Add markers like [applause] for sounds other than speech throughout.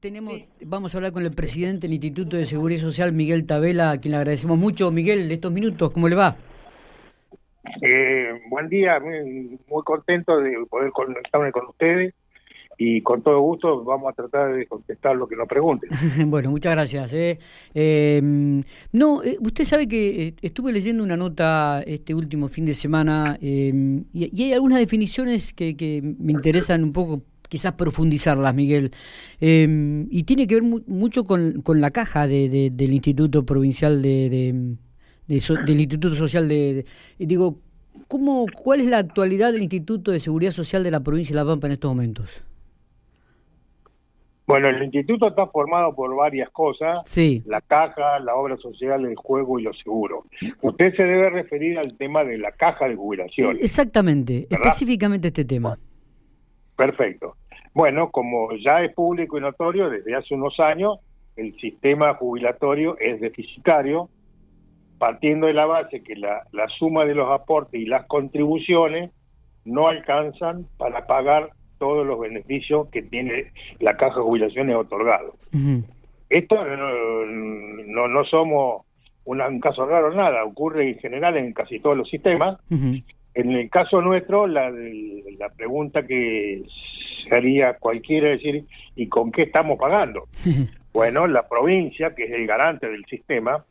tenemos, vamos a hablar con el presidente del Instituto de Seguridad Social, Miguel Tabela, a quien le agradecemos mucho. Miguel, de estos minutos, ¿cómo le va? Eh, buen día, muy, contento de poder conectarme con ustedes y con todo gusto vamos a tratar de contestar lo que nos pregunten. [laughs] bueno, muchas gracias. Eh. Em, no, eh, usted sabe que estuve leyendo una nota este último fin de semana em, y, hay algunas definiciones que, que me interesan un poco quizás profundizarlas, Miguel. Em, y tiene que ver mucho con, con la caja de, del Instituto Provincial de, del Instituto Social de, digo, ¿cómo, ¿cuál es la actualidad del Instituto de Seguridad Social de la provincia de La Pampa en estos momentos? Bueno, el instituto está formado por varias cosas, sí. la caja, la obra social, el juego y los seguros. Usted se debe referir al tema de la caja de jubilación. Exactamente, específicamente este tema. Perfecto. Bueno, como ya es público y notorio desde hace unos años, el sistema jubilatorio es deficitario, partiendo de la base que la, suma de los aportes y las contribuciones no alcanzan para pagar todos los beneficios que tiene la caja de jubilaciones otorgado. Esto no, no, somos un caso raro, nada, ocurre en general en casi todos los sistemas. En el caso nuestro, la, la pregunta que sería cualquiera decir, ¿y con qué estamos pagando? [laughs] bueno, la provincia, que es el garante del sistema,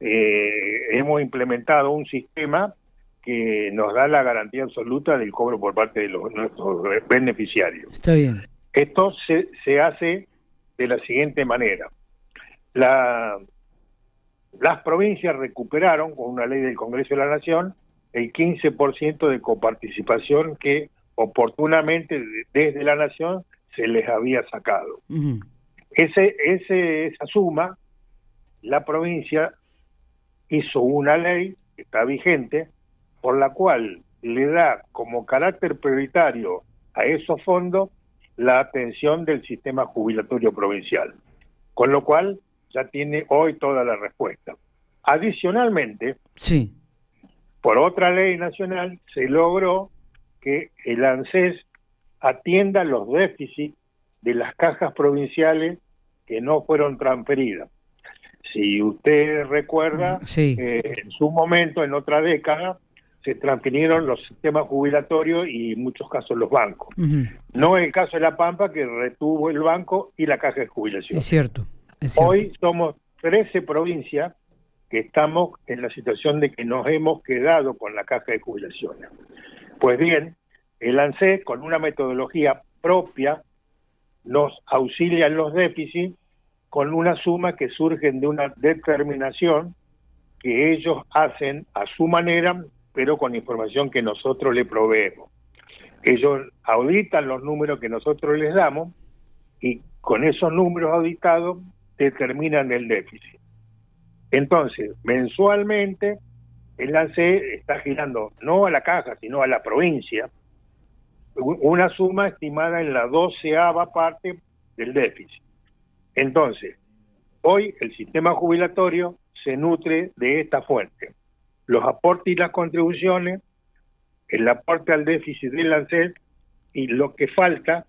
eh, hemos implementado un sistema que nos da la garantía absoluta del cobro por parte de los, nuestros beneficiarios. Está bien. Esto se, se hace de la siguiente manera. La, las provincias recuperaron, con una ley del Congreso de la Nación, el 15% de coparticipación que oportunamente desde la nación se les había sacado. ese, ese, esa suma, la provincia hizo una ley que está vigente, por la cual le da como carácter prioritario a esos fondos la atención del sistema jubilatorio provincial, con lo cual ya tiene hoy toda la respuesta. Adicionalmente, sí por otra ley nacional se logró que el ANSES atienda los déficits de las cajas provinciales que no fueron transferidas. Si usted recuerda, eh, en su momento, en otra década, se transfirieron los sistemas jubilatorios y en muchos casos los bancos. No es el caso de La Pampa, que retuvo el banco y la caja de jubilación. Es cierto. Es cierto. Hoy somos 13 provincias que estamos en la situación de que nos hemos quedado con la caja de jubilaciones. Pues bien, el ANSES, con una metodología propia, nos auxilia en los déficits con una suma que surgen de una determinación que ellos hacen a su manera, pero con información que nosotros le proveemos. Ellos auditan los números que nosotros les damos y con esos números auditados determinan el déficit. Entonces, mensualmente, el ANSE está girando no a la caja, sino a la provincia, una suma estimada en la doceava parte del déficit. Entonces, hoy el sistema jubilatorio se nutre de esta fuente. Los aportes y las contribuciones, el aporte al déficit del ANSES y lo que falta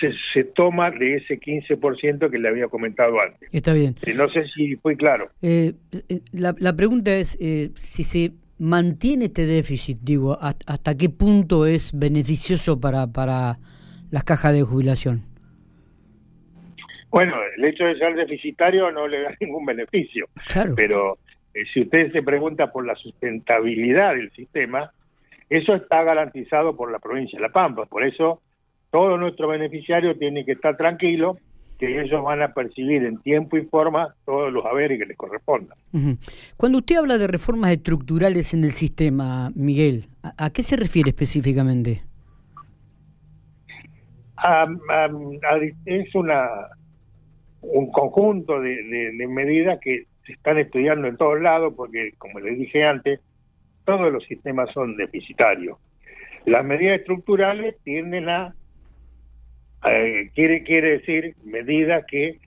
se, se toma de ese 15% que le había comentado antes. Está bien. Eh, no sé si fue claro. Eh, eh, la, la, pregunta es si se mantiene este déficit, digo, hasta qué punto es beneficioso para, para las cajas de jubilación. Bueno, el hecho de ser deficitario no le da [laughs] ningún beneficio. Claro. Pero si usted se pregunta por la sustentabilidad del sistema, eso está garantizado por la provincia de La Pampa. Por eso todo nuestro beneficiario tiene que estar tranquilo que ellos van a percibir en tiempo y forma todos los haberes que les correspondan. Cuando usted habla de reformas estructurales en el sistema, Miguel, ¿a, qué se refiere específicamente? es una un conjunto de, de medidas que se están estudiando en todos lados porque, como les dije antes, todos los sistemas son deficitarios. Las medidas estructurales tienden a eh, quiere, quiere decir medidas que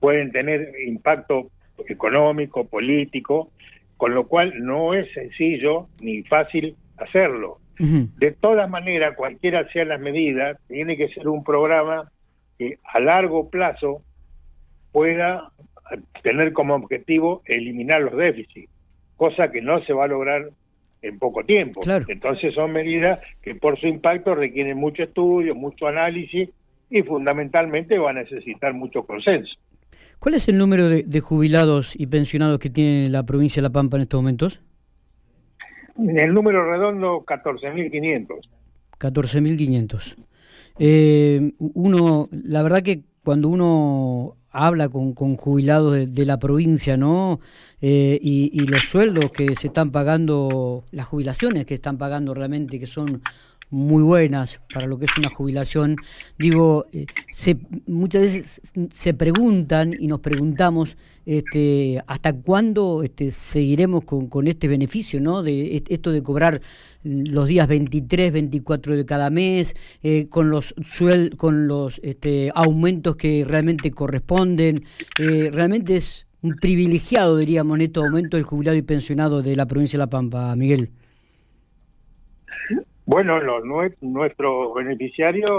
pueden tener impacto económico, político, con lo cual no es sencillo ni fácil hacerlo. De todas maneras, cualquiera sean las medidas, tiene que ser un programa que a largo plazo pueda tener como objetivo eliminar los déficits, cosa que no se va a lograr en poco tiempo. Entonces son medidas que por su impacto requieren mucho estudio, mucho análisis y fundamentalmente va a necesitar mucho consenso. ¿Cuál es el número de, jubilados y pensionados que tiene la provincia de La Pampa en estos momentos? El número redondo, 14.500. 14.500. Eh, uno, la verdad que cuando uno habla con, con jubilados de, la provincia, ¿no? Eh, y, los sueldos que se están pagando, las jubilaciones que están pagando realmente, que son muy buenas para lo que es una jubilación. Digo, eh, se, muchas veces se preguntan y nos preguntamos este, hasta cuándo este, seguiremos con, con este beneficio, ¿no? De esto de cobrar los días 23, 24 de cada mes, eh, con los suel con los este, aumentos que realmente corresponden. Eh, realmente es un privilegiado, diríamos, en este momento el jubilado y pensionado de la provincia de La Pampa, Miguel. Bueno, los, nuestros beneficiarios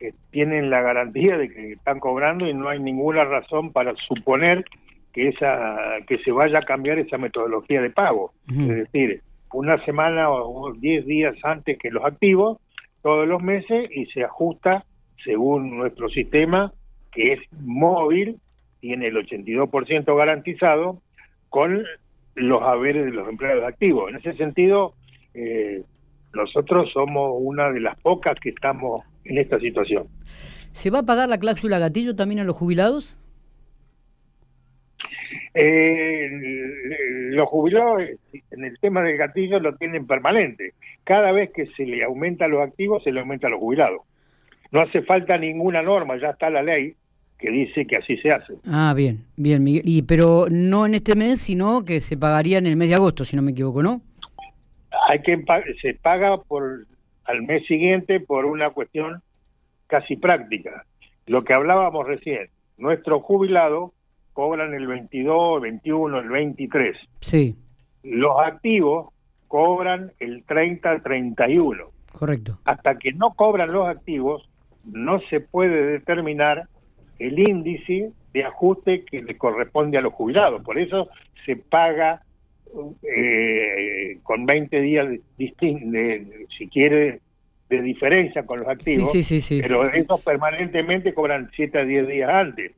eh, tienen la garantía de que están cobrando y no hay ninguna razón para suponer que esa que se vaya a cambiar esa metodología de pago. Es decir, una semana o diez días antes que los activos, todos los meses, y se ajusta según nuestro sistema, que es móvil, tiene el 82% garantizado, con los haberes de los empleados activos. En ese sentido, eh, nosotros somos una de las pocas que estamos en esta situación. ¿Se va a pagar la cláusula gatillo también a los jubilados? Eh, los jubilados en el tema del gatillo lo tienen permanente. Cada vez que se le aumenta los activos, se le aumenta a los jubilados. No hace falta ninguna norma, ya está la ley que dice que así se hace. Ah, bien, bien, Miguel. Y, pero no en este mes, sino que se pagaría en el mes de agosto, si no me equivoco, ¿no? Hay que se paga por al mes siguiente por una cuestión casi práctica. Lo que hablábamos recién, nuestro jubilado cobran el 22, el 21, el 23. Sí. Los activos cobran el 30, 31. Correcto. Hasta que no cobran los activos, no se puede determinar el índice de ajuste que le corresponde a los jubilados. Por eso se paga eh, con 20 días de, si quiere, de diferencia con los activos. Sí, sí, sí, Pero esos permanentemente cobran 7 a 10 días antes.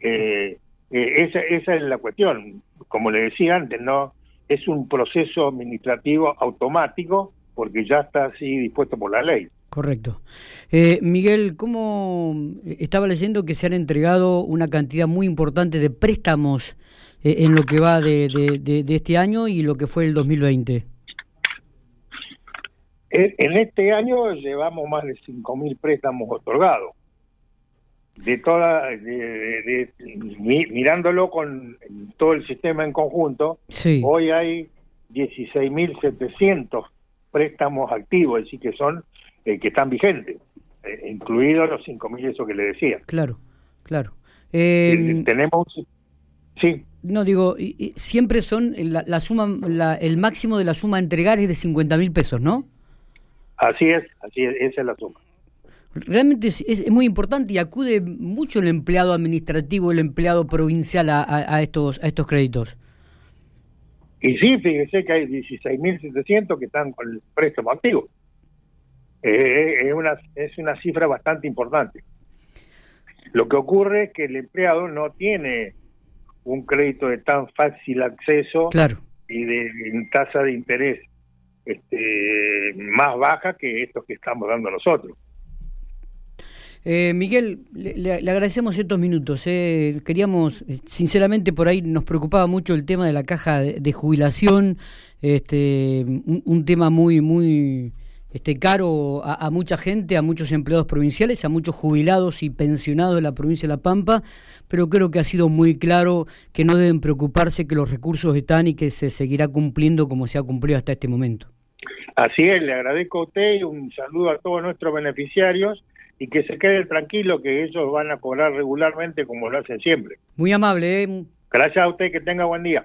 Eh, eh, esa, esa es la cuestión. Como le decía antes, no es un proceso administrativo automático porque ya está así dispuesto por la ley. Correcto. Eh, Miguel, ¿cómo estaba leyendo que se han entregado una cantidad muy importante de préstamos eh, en lo que va de, de, de, este año y lo que fue el 2020? En este año llevamos más de 5.000 préstamos otorgados de toda, mirándolo con todo el sistema en conjunto, hoy hay 16.700 préstamos activos, es decir, que son eh, que están vigentes, eh, incluidos los 5.000 eso que le decía. Claro, claro. Eh, tenemos, sí. No, digo, siempre son la, suma, el máximo de la suma a entregar es de 50.000 pesos, ¿no? Así es, así es, esa es la suma realmente es, muy importante y acude mucho el empleado administrativo, el empleado provincial a, estos, a estos créditos. Y sí, fíjese que hay 16.700 que están con el préstamo activo. Eh, es, una, es una cifra bastante importante. Lo que ocurre es que el empleado no tiene un crédito de tan fácil acceso claro. y de tasa de interés este, más baja que estos que estamos dando nosotros. Eh, Miguel, le, agradecemos estos minutos. Eh. Queríamos, eh, sinceramente, por ahí nos preocupaba mucho el tema de la caja de, jubilación, este, un, tema muy, muy este, caro a, mucha gente, a muchos empleados provinciales, a muchos jubilados y pensionados de la provincia de La Pampa, pero creo que ha sido muy claro que no deben preocuparse, que los recursos están y que se seguirá cumpliendo como se ha cumplido hasta este momento. Así es, le agradezco a usted y un saludo a todos nuestros beneficiarios y que se quede tranquilo que ellos van a cobrar regularmente como lo hacen siempre. Muy amable. ¿eh? Gracias a usted, que tenga buen día.